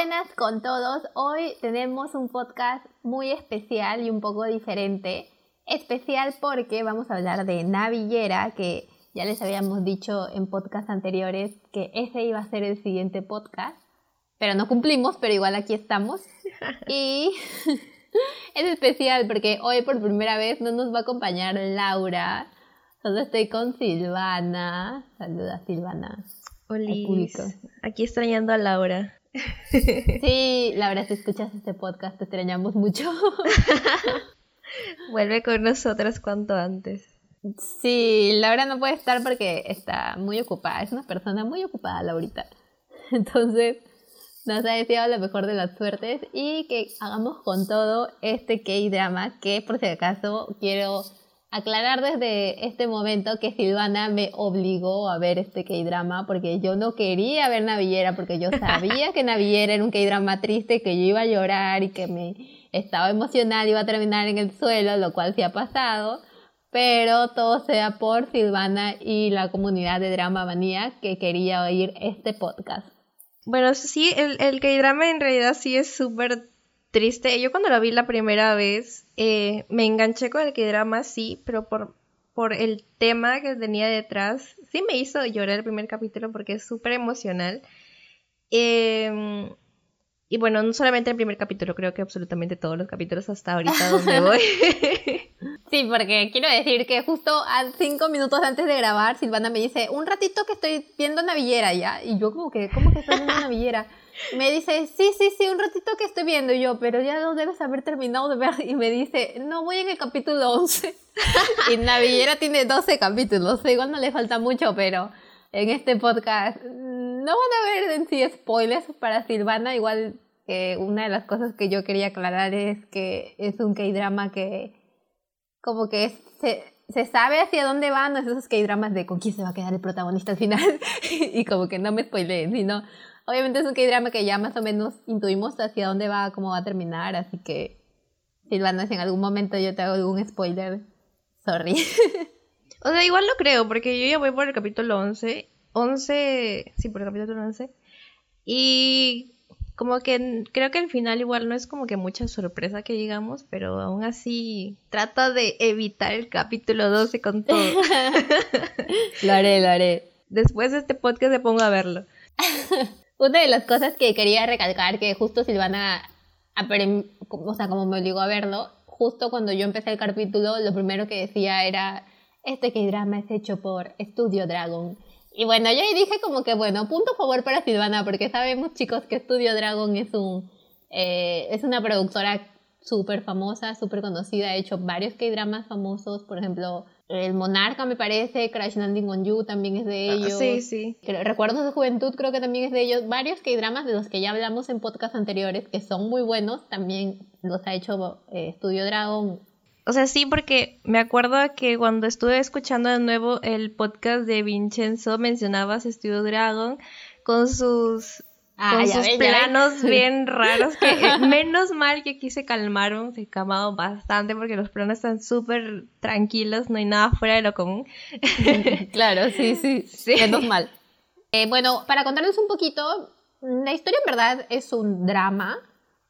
Buenas con todos. Hoy tenemos un podcast muy especial y un poco diferente. Especial porque vamos a hablar de Navillera, que ya les habíamos dicho en podcasts anteriores que ese iba a ser el siguiente podcast, pero no cumplimos, pero igual aquí estamos. Y es especial porque hoy por primera vez no nos va a acompañar Laura, solo estoy con Silvana. Saluda Silvana. Hola. Aquí extrañando a Laura. Sí, Laura, si escuchas este podcast, te extrañamos mucho. Vuelve con nosotras cuanto antes. Sí, Laura no puede estar porque está muy ocupada. Es una persona muy ocupada, Laurita. Entonces, nos ha deseado la mejor de las suertes y que hagamos con todo este K-drama que, por si acaso, quiero aclarar desde este momento que Silvana me obligó a ver este K-drama porque yo no quería ver Navillera porque yo sabía que Navillera era un K-drama triste, que yo iba a llorar y que me estaba emocional, iba a terminar en el suelo, lo cual sí ha pasado, pero todo sea por Silvana y la comunidad de Drama Manía que quería oír este podcast. Bueno, sí, el, el K-drama en realidad sí es súper triste. Yo cuando la vi la primera vez eh, me enganché con el K-drama, sí, pero por, por el tema que tenía detrás, sí me hizo llorar el primer capítulo porque es súper emocional. Em, y bueno, no solamente el primer capítulo, creo que absolutamente todos los capítulos hasta ahorita donde voy. Sí, porque quiero decir que justo a cinco minutos antes de grabar, Silvana me dice, un ratito que estoy viendo Navillera ya. Y yo como que, ¿cómo que estás viendo Navillera? Me dice, sí, sí, sí, un ratito que estoy viendo. Yo, pero ya lo debes haber terminado de ver. Y me dice, no, voy en el capítulo 11. y Navillera tiene 12 capítulos. Igual no le falta mucho, pero en este podcast no van a ver en sí spoilers para Silvana. Igual una de las cosas que yo quería aclarar es que es un K-drama que como que se, se sabe hacia dónde van, no es esos K-dramas de con quién se va a quedar el protagonista al final y como que no me spoileen, sino obviamente es un K-drama que ya más o menos intuimos hacia dónde va, cómo va a terminar, así que Silvana, si en algún momento yo te hago algún spoiler, sorry. o sea, igual lo creo, porque yo ya voy por el capítulo 11, 11, sí, por el capítulo 11, y como que creo que al final igual no es como que mucha sorpresa que digamos, pero aún así trata de evitar el capítulo 12 con todo. lo haré, lo haré. Después de este podcast me pongo a verlo. Una de las cosas que quería recalcar, que justo Silvana, o sea, como me obligó a verlo, justo cuando yo empecé el capítulo, lo primero que decía era, este que drama es hecho por Studio Dragon. Y bueno, yo ahí dije como que, bueno, punto favor para Silvana, porque sabemos, chicos, que Studio Dragon es, un, eh, es una productora súper famosa, súper conocida. Ha hecho varios K-dramas famosos, por ejemplo, El Monarca, me parece, Crash Landing on You también es de ah, ellos. sí, sí. Recuerdos de Juventud creo que también es de ellos. Varios K-dramas de los que ya hablamos en podcasts anteriores, que son muy buenos, también los ha hecho eh, Studio Dragon. O sea, sí, porque me acuerdo que cuando estuve escuchando de nuevo el podcast de Vincenzo, mencionabas Studio Dragon con sus, ah, sus planos bien raros, que eh, menos mal que aquí se calmaron, se calmaron bastante porque los planos están súper tranquilos, no hay nada fuera de lo común. claro, sí, sí, sí. menos mal. Eh, bueno, para contarles un poquito, la historia en verdad es un drama,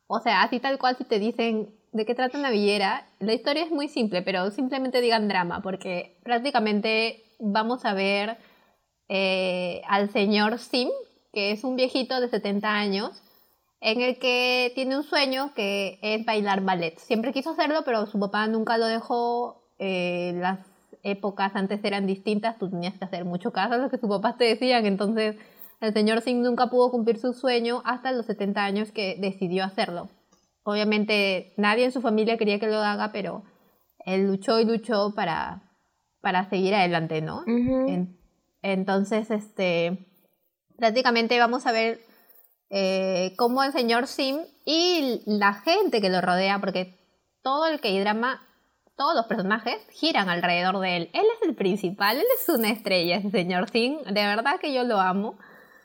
o sea, así tal cual si te dicen de qué trata Navillera, la historia es muy simple, pero simplemente digan drama, porque prácticamente vamos a ver eh, al señor Sim, que es un viejito de 70 años, en el que tiene un sueño que es bailar ballet. Siempre quiso hacerlo, pero su papá nunca lo dejó. Eh, las épocas antes eran distintas, tú tenías que hacer mucho caso a lo que sus papás te decían, entonces el señor Sim nunca pudo cumplir su sueño hasta los 70 años que decidió hacerlo. Obviamente nadie en su familia quería que lo haga, pero él luchó y luchó para, para seguir adelante, ¿no? entonces, este, prácticamente vamos a ver eh, cómo el señor Sim y la gente que lo rodea, porque todo el que drama todos los personajes giran alrededor de él. Él es el principal, él es una estrella, ese señor Sim. De verdad que yo lo amo.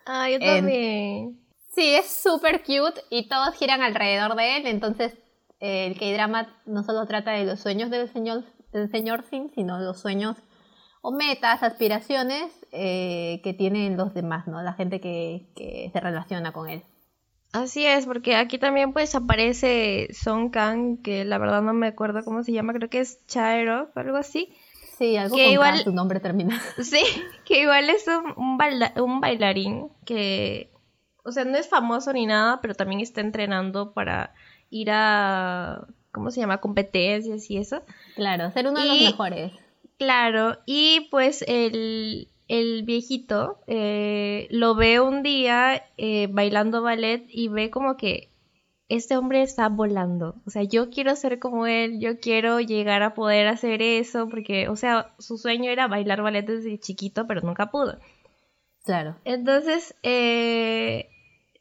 Ah, yo también. Sí, es súper cute y todos giran alrededor de él, entonces eh, el K-drama no solo trata de los sueños del señor, del señor Sim, sino los sueños o metas, aspiraciones eh, que tienen los demás, ¿no? La gente que, que, se relaciona con él. Así es, porque aquí también pues aparece Song Kang, que la verdad no me acuerdo cómo se llama, creo que es Chairo o algo así. Sí, algo que igual su nombre termina. Sí, que igual es un, un, bailarín que, o sea, no es famoso ni nada, pero también está entrenando para ir a, ¿cómo se llama? Competencias y eso. Claro, ser uno de los mejores. Claro, y pues el, el viejito eh, lo ve un día eh, bailando ballet y ve como que este hombre está volando. O sea, yo quiero ser como él, yo quiero llegar a poder hacer eso, porque, o sea, su sueño era bailar ballet desde chiquito, pero nunca pudo. Claro. Entonces, eh,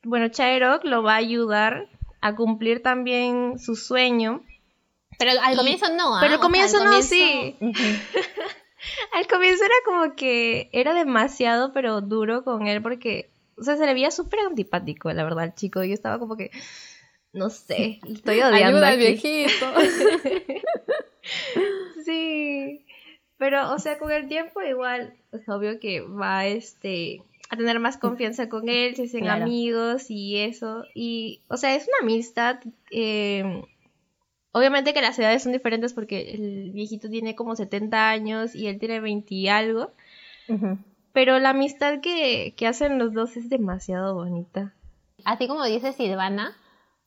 bueno, Chairok lo va a ayudar a cumplir también su sueño. Pero al comienzo no, ¿ah? Pero al comienzo no, sí. Al comienzo era como que era demasiado, pero duro con él porque, o sea, se le veía súper antipático, la verdad, el chico. Yo estaba como que, no sé, estoy odiando. Ayuda al viejito. sí. Pero, o sea, con el tiempo igual es obvio que va este, a tener más confianza con él, se hacen amigos y eso. Y, o sea, es una amistad eh, Obviamente que las edades son diferentes porque el viejito tiene como 70 años y él tiene 20 y algo. Pero la amistad que, hacen los dos es demasiado bonita. Así como dice Silvana,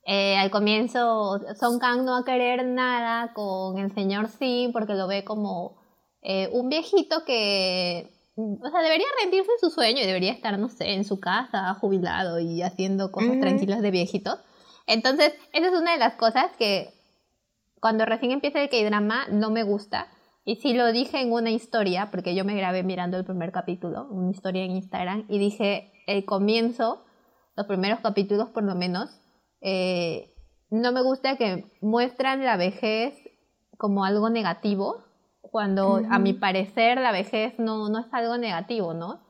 eh, al comienzo Son Kang no va a querer nada con el señor Sim porque lo ve como eh, un viejito que, o sea, debería rendirse en su sueño y debería estar, no sé, en su casa, jubilado y haciendo cosas tranquilas de viejito. Entonces, esa es una de las cosas que cuando recién empieza el K-drama no me gusta. Y sí lo dije en una historia, porque yo me grabé mirando el primer capítulo, una historia en Instagram, y dije, el comienzo, los primeros capítulos por lo menos, eh, no me gusta que muestran la vejez como algo negativo, cuando a mi parecer la vejez no, no es algo negativo, ¿no?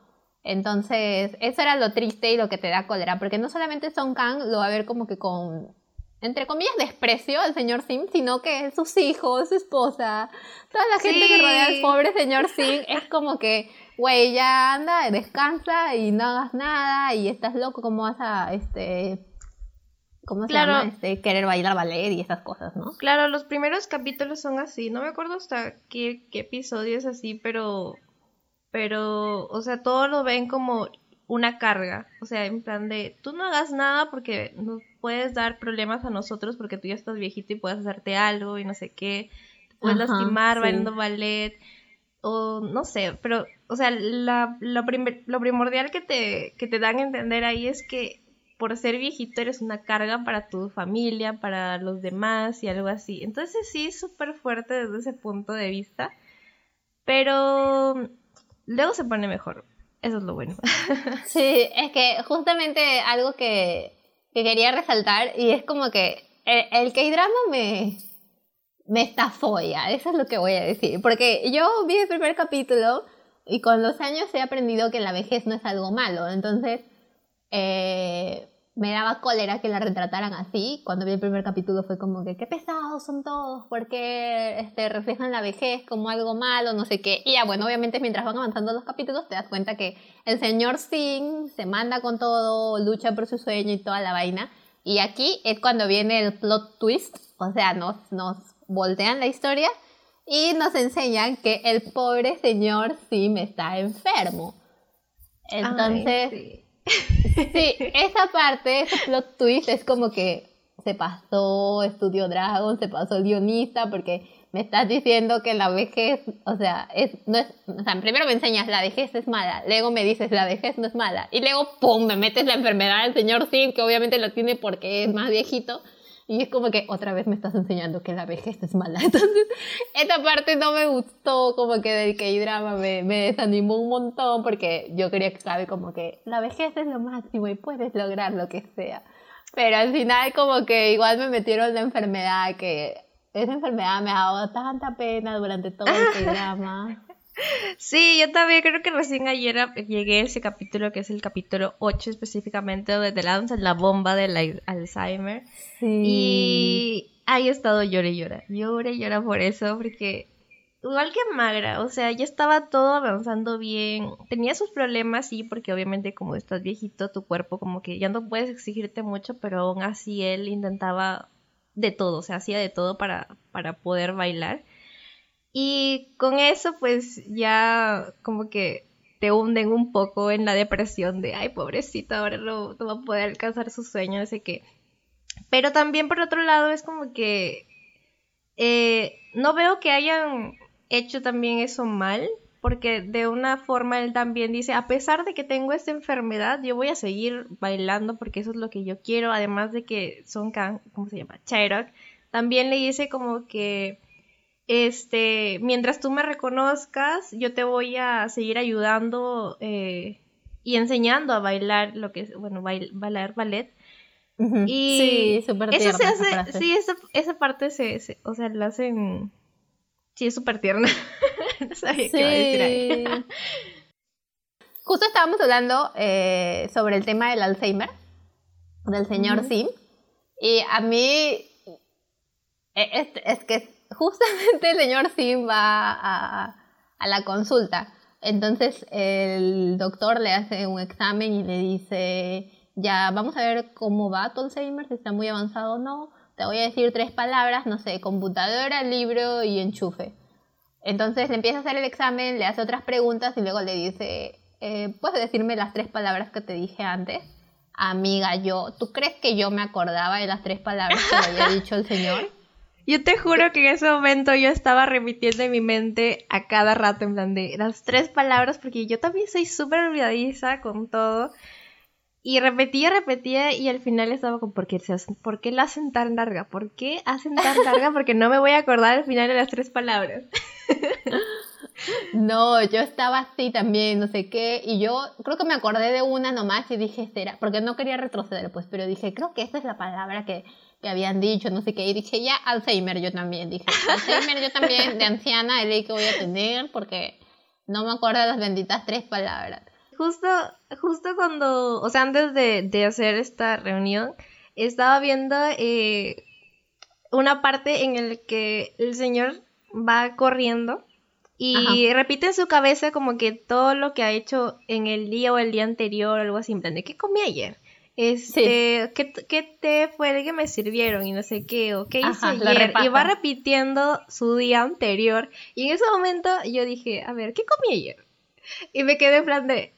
Entonces, eso era lo triste y lo que te da cólera, porque no solamente Song Kang lo va a ver como que con entre comillas, desprecio al señor Sim, sino que sus hijos, su esposa, toda la gente que rodea al pobre señor Sim es como que, güey, ya anda, descansa y no hagas nada y estás loco, ¿cómo vas a, este, ¿cómo se llama? Este, querer bailar ballet y esas cosas, ¿no? Claro, los primeros capítulos son así, no me acuerdo hasta qué, qué episodio es así, pero, pero, o sea, todo lo ven como una carga, o sea, en plan de, tú no hagas nada porque no puedes dar problemas a nosotros porque tú ya estás viejito y puedes hacerte algo y no sé qué, te puedes lastimar bailando ballet, o no sé, pero, o sea, la, lo, lo primordial que te, que te dan a entender ahí es que por ser viejito eres una carga para tu familia, para los demás y algo así. Entonces sí, súper fuerte desde ese punto de vista, pero luego se pone mejor. Eso es lo bueno. Sí, es que justamente algo que, quería resaltar y es como que el, K-drama me, me estafó eso es lo que voy a decir. Porque yo vi el primer capítulo y con los años he aprendido que la vejez no es algo malo. Entonces, eh, me daba cólera que la retrataran así. Cuando vi el primer capítulo fue como que, qué pesados son todos, porque este, reflejan la vejez como algo malo, no sé qué. Y ya, bueno, obviamente mientras van avanzando los capítulos te das cuenta que el señor Singh se manda con todo, lucha por su sueño y toda la vaina. Y aquí es cuando viene el plot twist, o sea, nos, nos voltean la historia y nos enseñan que el pobre señor Sim está enfermo. Entonces... Sí, esa parte, ese plot es como que se pasó Estudio Dragon, se pasó el guionista, porque me estás diciendo que la vejez, o sea, es, no es, o sea, primero me enseñas la vejez es mala, luego me dices la vejez no es mala, y luego, ¡pum!, me metes la enfermedad del señor Sim, que obviamente lo tiene porque es más viejito, y es como que otra vez me estás enseñando que la vejez es mala. Entonces, esta parte no me gustó, como que del K-drama me, me desanimó un montón porque yo quería que sabe como que la vejez es lo máximo y puedes lograr lo que sea. Pero al final como que igual me metieron la enfermedad que esa enfermedad me ha dado tanta pena durante todo el K-drama. Sí, yo también creo que recién ayer llegué a ese capítulo, que es el capítulo 8 específicamente, donde te lanzan la bomba del Alzheimer. Sí. Y ahí he estado llora y llora, llora y llora por eso, porque igual que Magra, o sea, ya estaba todo avanzando bien. Tenía sus problemas, sí, porque obviamente como estás viejito, tu cuerpo como que ya no puedes exigirte mucho, pero aún así él intentaba de todo, o sea, hacía de todo para, para poder bailar. Y con eso pues ya como que te hunden un poco en la depresión de, ay, pobrecito, ahora no, no va a poder alcanzar su sueño, sé qué. Pero también por otro lado es como que eh, no veo que hayan hecho también eso mal, porque de una forma él también dice, a pesar de que tengo esta enfermedad, yo voy a seguir bailando porque eso es lo que yo quiero, además de que Son Kang, ¿cómo se llama? Chairok, también le dice como que este, mientras tú me reconozcas, yo te voy a seguir ayudando eh, y enseñando a bailar lo que es, bueno, bailar ballet. Y sí, súper eso se hace, sí, esa, esa parte se, o sea, la hacen, sí, es súper tierna. no sabía qué iba a decir ahí. Justo estábamos hablando eh, sobre el tema del Alzheimer, del señor Sim, y a mí e, es, es que justamente el señor Sim va a, la consulta. Entonces el doctor le hace un examen y le dice, ya vamos a ver cómo va tu Alzheimer, si está muy avanzado o no. Te voy a decir tres palabras, no sé, computadora, libro y enchufe. Entonces le empieza a hacer el examen, le hace otras preguntas y luego le dice, eh, ¿puedes decirme las tres palabras que te dije antes? Amiga, yo, ¿tú crees que yo me acordaba de las tres palabras que le había dicho el señor? Yo te juro que en ese momento yo estaba repitiendo en mi mente a cada rato, en plan de las tres palabras, porque yo también soy súper olvidadiza con todo. Y repetía, repetía y al final estaba con, ¿por qué, se ¿por qué la hacen tan larga? ¿Por qué hacen tan larga? Porque no me voy a acordar al final de las tres palabras. No, yo estaba así también, no sé qué, y yo creo que me acordé de una nomás y dije, será, porque no quería retroceder, pues, pero dije, creo que esa es la palabra que, que habían dicho, no sé qué, y dije, ya, Alzheimer yo también, dije, Alzheimer yo también, de anciana, el que voy a tener, porque no me acuerdo de las benditas tres palabras. Justo, justo cuando, o sea, antes de, de hacer esta reunión, estaba viendo eh, una parte en el que el señor va corriendo y repite en su cabeza como que todo lo que ha hecho en el día o el día anterior, algo así, en plan de ¿qué comí ayer? Este, ¿qué, ¿qué, té fue el que me sirvieron? Y no sé qué, o qué hice ayer. Y va repitiendo su día anterior. Y en ese momento yo dije, a ver, ¿qué comí ayer? Y me quedé en plan de,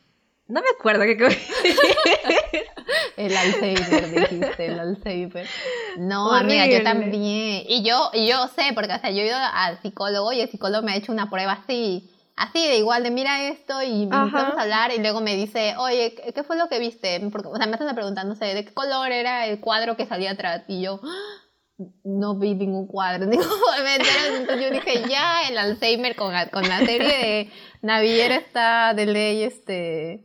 no me acuerdo qué comí. el Alzheimer, dijiste, el Alzheimer. No, amiga, yo también. Y yo, y yo sé, porque o sea, yo he ido al psicólogo y el psicólogo me ha hecho una prueba así, así de igual, de mira esto y empezamos a hablar y luego me dice, oye, ¿qué fue lo que viste? Porque, o sea, me están preguntando, no sé, ¿de qué color era el cuadro que salía atrás? Y yo, ah, no vi ningún cuadro. Entonces yo dije, ya, el Alzheimer con, con la serie de Naviera está de ley, este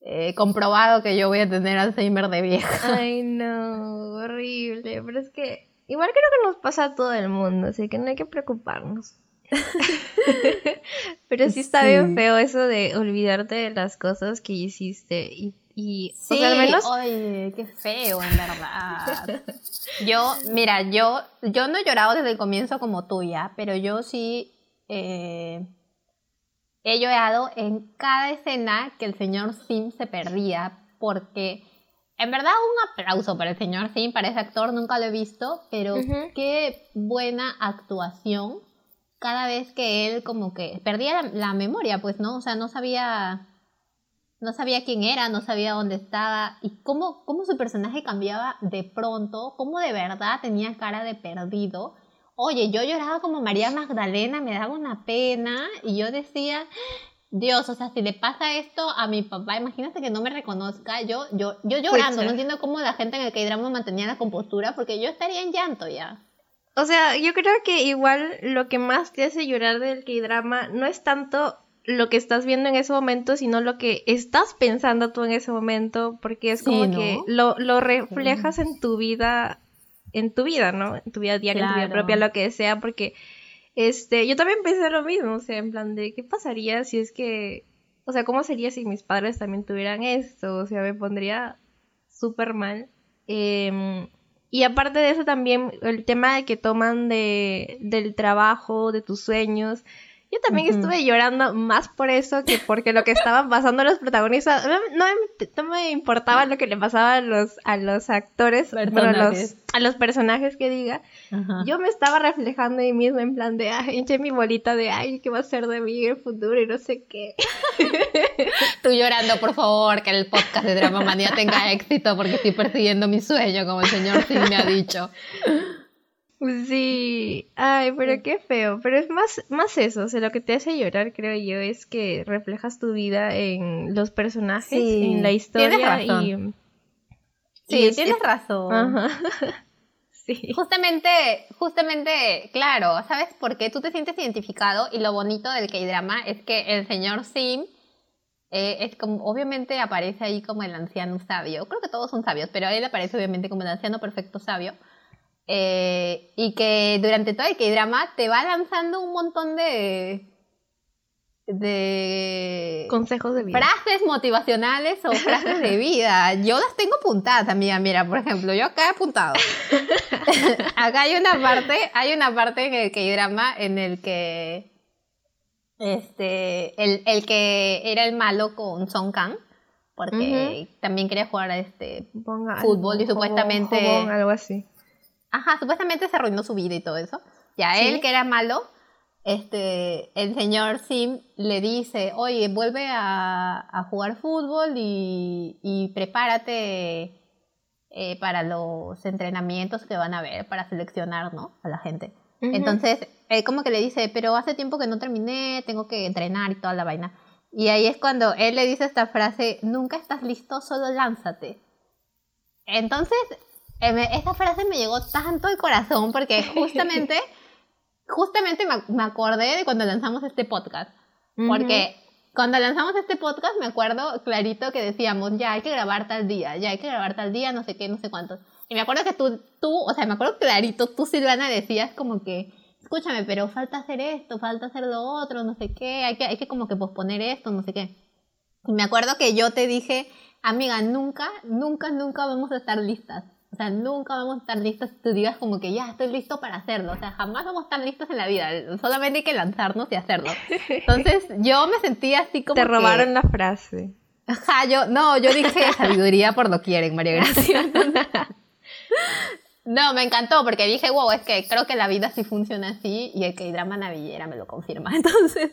eh, comprobado que yo voy a tener Alzheimer de vieja. Ay, no, horrible. Pero es que igual creo que nos pasa a todo el mundo, así que no hay que preocuparnos. Pero sí está bien feo eso de olvidarte de las cosas que hiciste y, y sí, al menos oye, qué feo en verdad. yo, mira, yo yo no he llorado desde el comienzo como tú ya, pero yo sí eh, he llorado en cada escena que el señor Sim se perdía, porque en verdad un aplauso para el señor Sim, para ese actor, nunca lo he visto, pero qué buena actuación cada vez que él como que perdía la, memoria, pues, ¿no? O sea, no sabía, no sabía quién era, no sabía dónde estaba, y cómo, cómo su personaje cambiaba de pronto, cómo de verdad tenía cara de perdido. Oye, yo lloraba como María Magdalena, me daba una pena. Y yo decía, Dios, o sea, si le pasa esto a mi papá, imagínate que no me reconozca, yo, yo, yo llorando, no entiendo cómo la gente en el K-drama mantenía la compostura, porque yo estaría en llanto ya. O sea, yo creo que igual lo que más te hace llorar del K-drama no es tanto lo que estás viendo en ese momento, sino lo que estás pensando tú en ese momento, porque es como que lo, lo reflejas en tu vida en tu vida, ¿no? En tu vida diaria, en tu vida propia, lo que sea, porque este, yo también pensé lo mismo, o sea, en plan de, ¿qué pasaría si es que, o sea, cómo sería si mis padres también tuvieran esto? O sea, me pondría súper mal. Em, Y aparte de eso también el tema de que toman de, del trabajo, de tus sueños. Yo también estuve llorando más por eso que porque lo que estaban pasando los protagonistas. No, no, me importaba lo que le pasaba a los, a los actores, bueno, a los, a los personajes que diga. Yo me estaba reflejando ahí mismo en plan de, ay, eché mi bolita de, ay, ¿qué va a ser de mí en el futuro? Y no sé qué. Tú llorando, por favor, que el podcast de Drama Manía tenga éxito porque estoy persiguiendo mi sueño, como el señor sí me ha dicho. Sí, ay, pero qué feo, pero es más, más eso, o sea, lo que te hace llorar, creo yo, es que reflejas tu vida en los personajes, en la historia y... Sí, tienes razón. Sí. Justamente, justamente, claro, ¿sabes por qué? Tú te sientes identificado y lo bonito del K-drama es que el señor Sim eh, es como, obviamente aparece ahí como el anciano sabio. Creo que todos son sabios, pero él aparece obviamente como el anciano perfecto sabio. Eh, y que durante todo el K-drama te va lanzando un montón de de consejos de vida. Frases motivacionales o frases de vida. Yo las tengo apuntadas, amiga. Mira, por ejemplo, yo acá he apuntado. acá hay una parte, hay una parte en el K-drama en el que este el, el, que era el malo con Song Kang porque también quería jugar a este fútbol y supuestamente algo así Ajá, supuestamente se arruinó su vida y todo eso. Ya él, que era malo, este, el señor Sim le dice, oye, vuelve a, jugar fútbol y, prepárate eh, para los entrenamientos que van a haber para seleccionar, ¿no? A la gente. Entonces, él como que le dice, pero hace tiempo que no terminé, tengo que entrenar y toda la vaina. Y ahí es cuando él le dice esta frase, nunca estás listo, solo lánzate. Entonces, esta frase me llegó tanto al corazón porque justamente, justamente me, acordé de cuando lanzamos este podcast. Porque cuando lanzamos este podcast me acuerdo clarito que decíamos, ya hay que grabar tal día, ya hay que grabar tal día, no sé qué, no sé cuántos. Y me acuerdo que tú, tú, o sea, me acuerdo clarito, tú Silvana decías como que, escúchame, pero falta hacer esto, falta hacer lo otro, no sé qué, hay que, hay que como que posponer esto, no sé qué. Y me acuerdo que yo te dije, amiga, nunca, nunca, nunca vamos a estar listas. O sea, nunca vamos a estar listos si tú digas como que ya estoy listo para hacerlo. O sea, jamás vamos a estar listos en la vida. Solamente hay que lanzarnos y hacerlo. Entonces, yo me sentía así como. Te robaron la frase. Ajá, yo, no, yo dije sabiduría por lo quieren, María Gracia. No, me encantó porque dije, wow, es que creo que la vida sí funciona así y el que drama navillera me lo confirma. Entonces,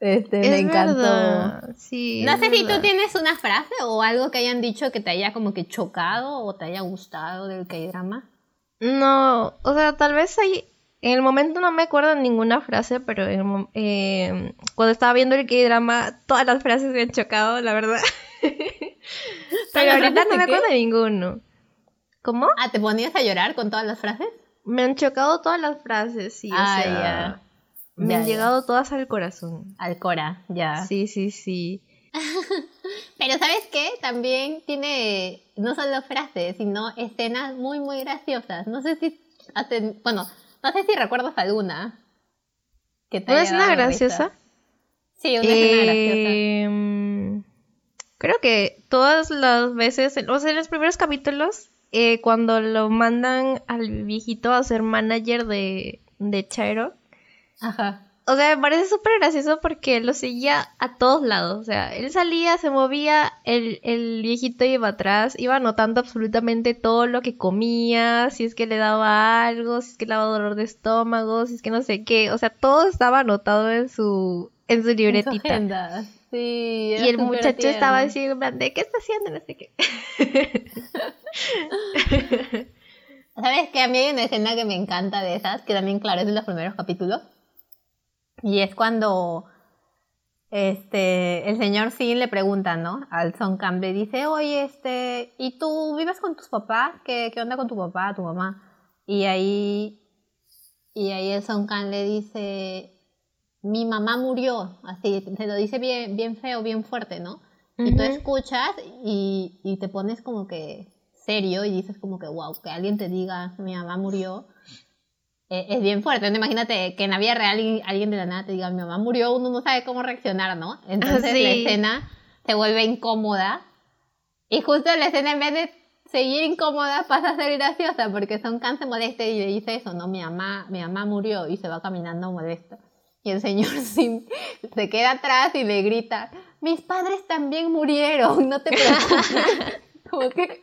este, me encantó. Sí, no sé si tú tienes una frase o algo que hayan dicho que te haya como que chocado o te haya gustado del K-drama. No, o sea, tal vez hay. En el momento no me acuerdo de ninguna frase, pero eh, cuando estaba viendo el K-drama, todas las frases me han chocado, la verdad. pero ahorita no me acuerdo de ninguno. ¿Cómo? Ah, ¿te ponías a llorar con todas las frases? Me han chocado todas las frases, sí. Ah, o sea, me han llegado todas al corazón. Al cora, ya. Sí, sí, sí. Pero ¿sabes qué? También tiene no solo frases, sino escenas muy, muy graciosas. No sé si hacen, bueno, no sé si recuerdas alguna. Que te ¿Una escena graciosa? Sí, una escena graciosa. Em, creo que todas las veces, o sea, en los primeros capítulos, eh, cuando lo mandan al viejito a ser manager de, de Chairo, Ajá. O sea, me parece súper gracioso porque lo seguía a todos lados. O sea, él salía, se movía, el, el, viejito iba atrás, iba anotando absolutamente todo lo que comía, si es que le daba algo, si es que le daba dolor de estómago, si es que no sé qué. O sea, todo estaba anotado en su, en su libretita. sí, y el muchacho estaba así en plan ¿de qué está haciendo? No sé qué. ¿Sabes qué? A mí hay una escena que me encanta de esas, que también, claro, es de los primeros capítulos y es cuando este, el señor Sin le pregunta, ¿no? Al Son Kang le dice, oye, este, ¿y tú vives con tus papás? ¿Qué, qué onda con tu papá, tu mamá? Y ahí, y ahí el Son Kang le dice, mi mamá murió, así, se lo dice bien, bien feo, bien fuerte, ¿no? Y tú escuchas y, y te pones como que serio y dices como que, wow, que alguien te diga, mi mamá murió eh, es bien fuerte. Imagínate que en la vida real alguien de la nada te diga, mi mamá murió, uno no sabe cómo reaccionar, ¿no? Entonces la escena se vuelve incómoda. Y justo la escena, en vez de seguir incómoda pasa a ser graciosa porque Son Khan se molesta y le dice eso, no, mi mamá, mi mamá murió y se va caminando molesto. Y el señor Sim se queda atrás y le grita, mis padres también murieron, no te preocupes. Como que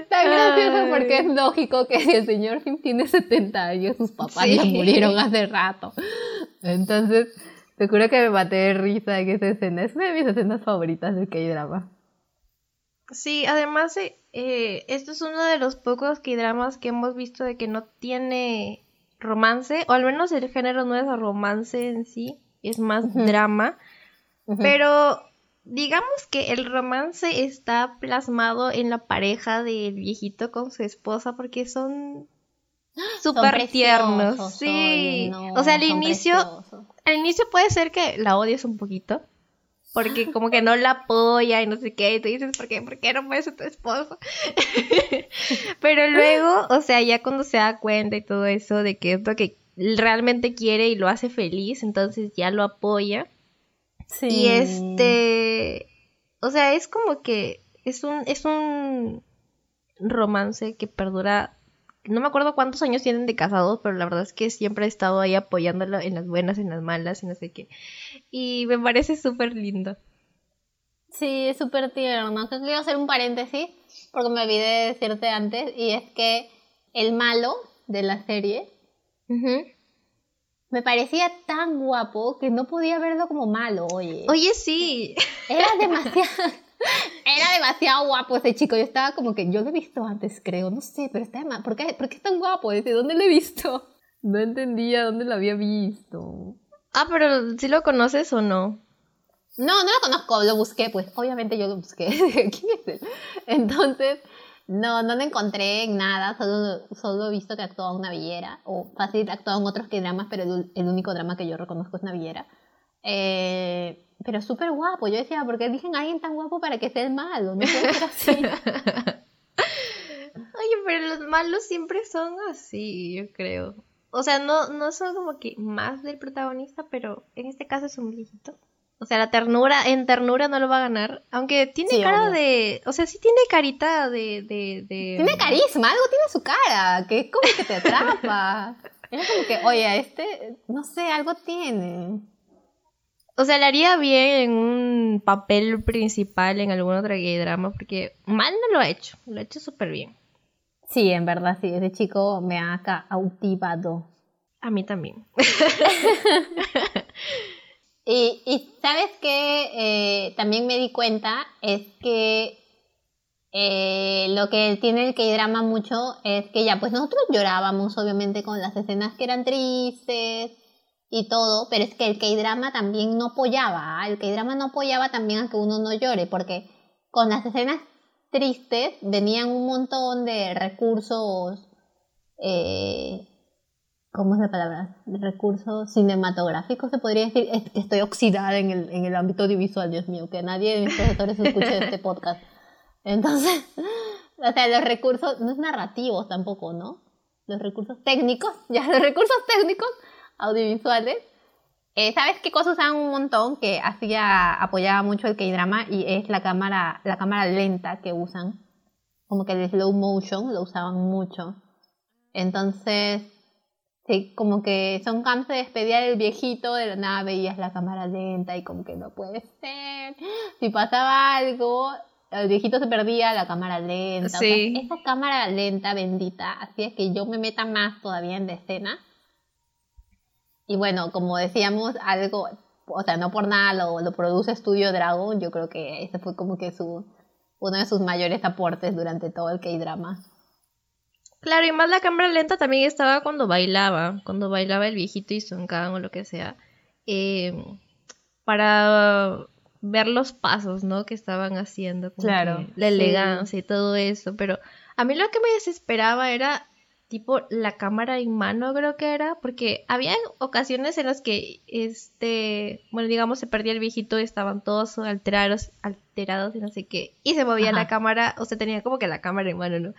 está gracioso porque es lógico que si el señor Sim tiene 70 años, sus papás ya murieron hace rato. Entonces, te juro que me maté de risa en esa escena. Es una de mis escenas favoritas del K-drama. Sí, además, eh, esto es uno de los pocos K-dramas que hemos visto de que no tiene romance, o al menos el género no es romance en sí, es más drama. Pero digamos que el romance está plasmado en la pareja del viejito con su esposa porque son súper tiernos. Sí. o sea, al inicio, al inicio puede ser que la odies un poquito. Porque como que no la apoya y no sé qué, y tú dices, ¿por qué? ¿Por qué no puede ser tu esposo? Pero luego, o sea, ya cuando se da cuenta y todo eso de que es lo que realmente quiere y lo hace feliz, entonces ya lo apoya. Y este, o sea, es como que es un, es un romance que perdura, no me acuerdo cuántos años tienen de casados, pero la verdad es que siempre he estado ahí apoyándolo en las buenas, en las malas, y no sé qué. Y me parece súper lindo. Sí, es súper tierno. Quiero hacer un paréntesis, porque me olvidé de decirte antes, y es que el malo de la serie me parecía tan guapo que no podía verlo como malo, oye. Oye, sí. Era demasiado. Era demasiado guapo ese chico. Yo estaba como que yo lo he visto antes, creo. No sé, pero está mal. ¿Por qué, ¿Por qué es tan guapo? ¿De dónde lo he visto? No entendía dónde lo había visto. Ah, pero ¿sí lo conoces o no? No, no lo conozco, lo busqué, pues obviamente yo lo busqué. ¿Quién es él? Entonces, no, no lo encontré en nada, solo, solo he visto que actuaba una villera, o fácil actuado en otros que dramas, pero el, único drama que yo reconozco es una villera. Eh, pero súper guapo, yo decía, ¿por qué eligen a alguien tan guapo para que sea el malo? No puede ser así. Oye, pero los malos siempre son así, yo creo. O sea, no, no son como que más del protagonista, pero en este caso es un viejito. O sea, la ternura, en ternura no lo va a ganar. Aunque tiene cara de. O sea, sí tiene carita de, de, Tiene carisma, algo tiene su cara, que es como que te atrapa. es como que, oye, este, no sé, algo tiene. O sea, le haría bien en un papel principal en algún otro gay drama, porque mal no lo ha hecho, lo ha hecho súper bien. Sí, en verdad, sí, ese chico me ha cautivado. A mí también. Y, y sabes que eh, también me di cuenta es que eh, lo que tiene el K-drama mucho es que ya, pues nosotros llorábamos obviamente con las escenas que eran tristes y todo, pero es que el K-drama también no apoyaba, ¿ah? el K-drama no apoyaba también a que uno no llore, porque con las escenas tristes venían un montón de recursos eh, ¿cómo es la palabra? Recursos cinematográficos, se podría decir. Es que estoy oxidada en el, en el ámbito audiovisual, Dios mío, que nadie de mis profesores escuche este podcast. Entonces, o sea, los recursos, no es narrativos tampoco, ¿no? Los recursos técnicos, ya, los recursos técnicos audiovisuales. Eh, ¿Sabes qué cosa usaban un montón que hacía, apoyaba mucho el K-drama? Y es la cámara, la cámara lenta que usan. Como que el slow motion lo usaban mucho. Entonces, Sí, como que Son Cam se despedía del viejito, de la nada veías la cámara lenta y como que no puede ser. Si pasaba algo, el viejito se perdía, la cámara lenta. Sí. esa cámara lenta bendita hacía que yo me meta más todavía en la escena. Y bueno, como decíamos, algo, o sea, no por nada lo, lo produce Studio Dragon, yo creo que ese fue como que su, uno de sus mayores aportes durante todo el K-drama. Claro, y más la cámara lenta también estaba cuando bailaba, cuando bailaba el viejito y Son o lo que sea, eh, para ver los pasos, ¿no? Que estaban haciendo, claro, la elegancia y todo eso, pero a mí lo que me desesperaba era tipo la cámara en mano creo que era, porque había ocasiones en las que este, bueno, digamos se perdía el viejito y estaban todos alterados, alterados y no sé qué, y se movía la cámara, o sea, tenía como que la cámara en mano, ¿no?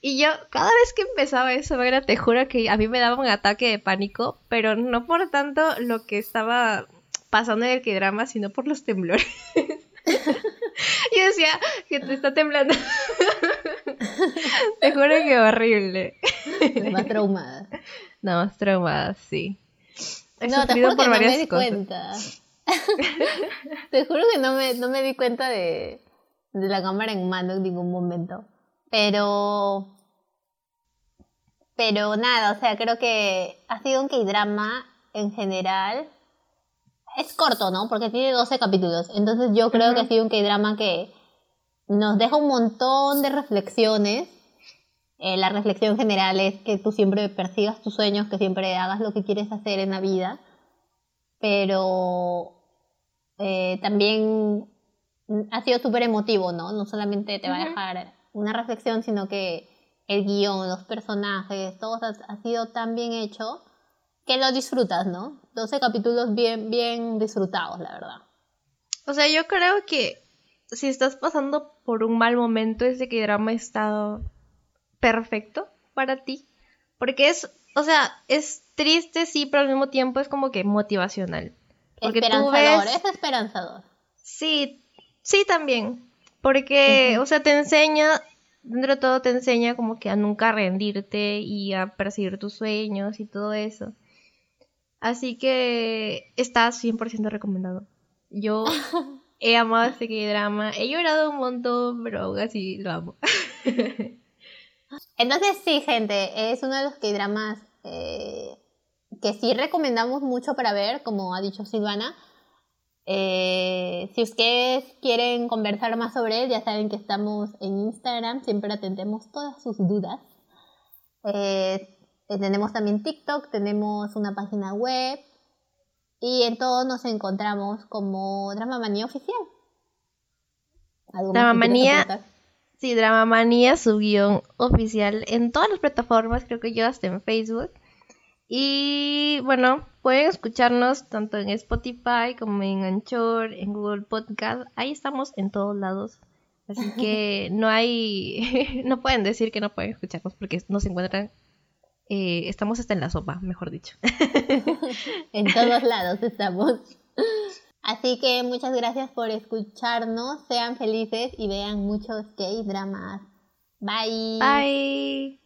Y yo, cada vez que empezaba eso, era, te juro que a mí me daba un ataque de pánico, pero no por tanto lo que estaba pasando en el que drama, sino por los temblores. yo decía que te está temblando. Te juro que horrible. Más traumada. No, más traumada, sí. He no, te juro que no me di cuenta. te juro que no me, no me di cuenta de, de la cámara en mano en ningún momento. Pero. Pero nada, o sea, creo que ha sido un K-drama en general. Es corto, ¿no? Porque tiene 12 capítulos. Entonces yo creo que ha sido un K-drama que nos deja un montón de reflexiones. Eh, la reflexión general es que tú siempre persigas tus sueños, que siempre hagas lo que quieres hacer en la vida. Pero eh, también ha sido súper emotivo, ¿no? No solamente te va a dejar una reflexión, sino que el guion, los personajes, todo ha, sido tan bien hecho que lo disfrutas, ¿no? 12 capítulos bien, bien disfrutados, la verdad. O sea, yo creo que si estás pasando por un mal momento, ese que drama está perfecto para ti. Porque es, o sea, es triste, sí, pero al mismo tiempo es como que motivacional. Porque esperanzador, es esperanzador. Sí, sí también. Porque, o sea, te enseña, dentro de todo te enseña como que a nunca rendirte y a perseguir tus sueños y todo eso. Así que está 100% recomendado. Yo he amado este drama, he llorado un montón, pero aún así lo amo. Entonces sí, gente, es uno de los K-dramas eh, que sí recomendamos mucho para ver, como ha dicho Silvana. Eh, si ustedes quieren conversar más sobre él, ya saben que estamos en Instagram, siempre atendemos todas sus dudas. Eh, tenemos también TikTok, tenemos una página web y en todo nos encontramos como Drama Manía Oficial. Drama Manía, sí, Drama Manía, su guion oficial en todas las plataformas, creo que yo hasta en Facebook. Y bueno, pueden escucharnos tanto en Spotify como en Anchor, en Google Podcast. Ahí estamos en todos lados. Así que no hay, no pueden decir que no pueden escucharnos porque nos encuentran, eh, estamos hasta en la sopa, mejor dicho. en todos lados estamos. Así que muchas gracias por escucharnos, sean felices y vean muchos K-dramas. Bye. Bye.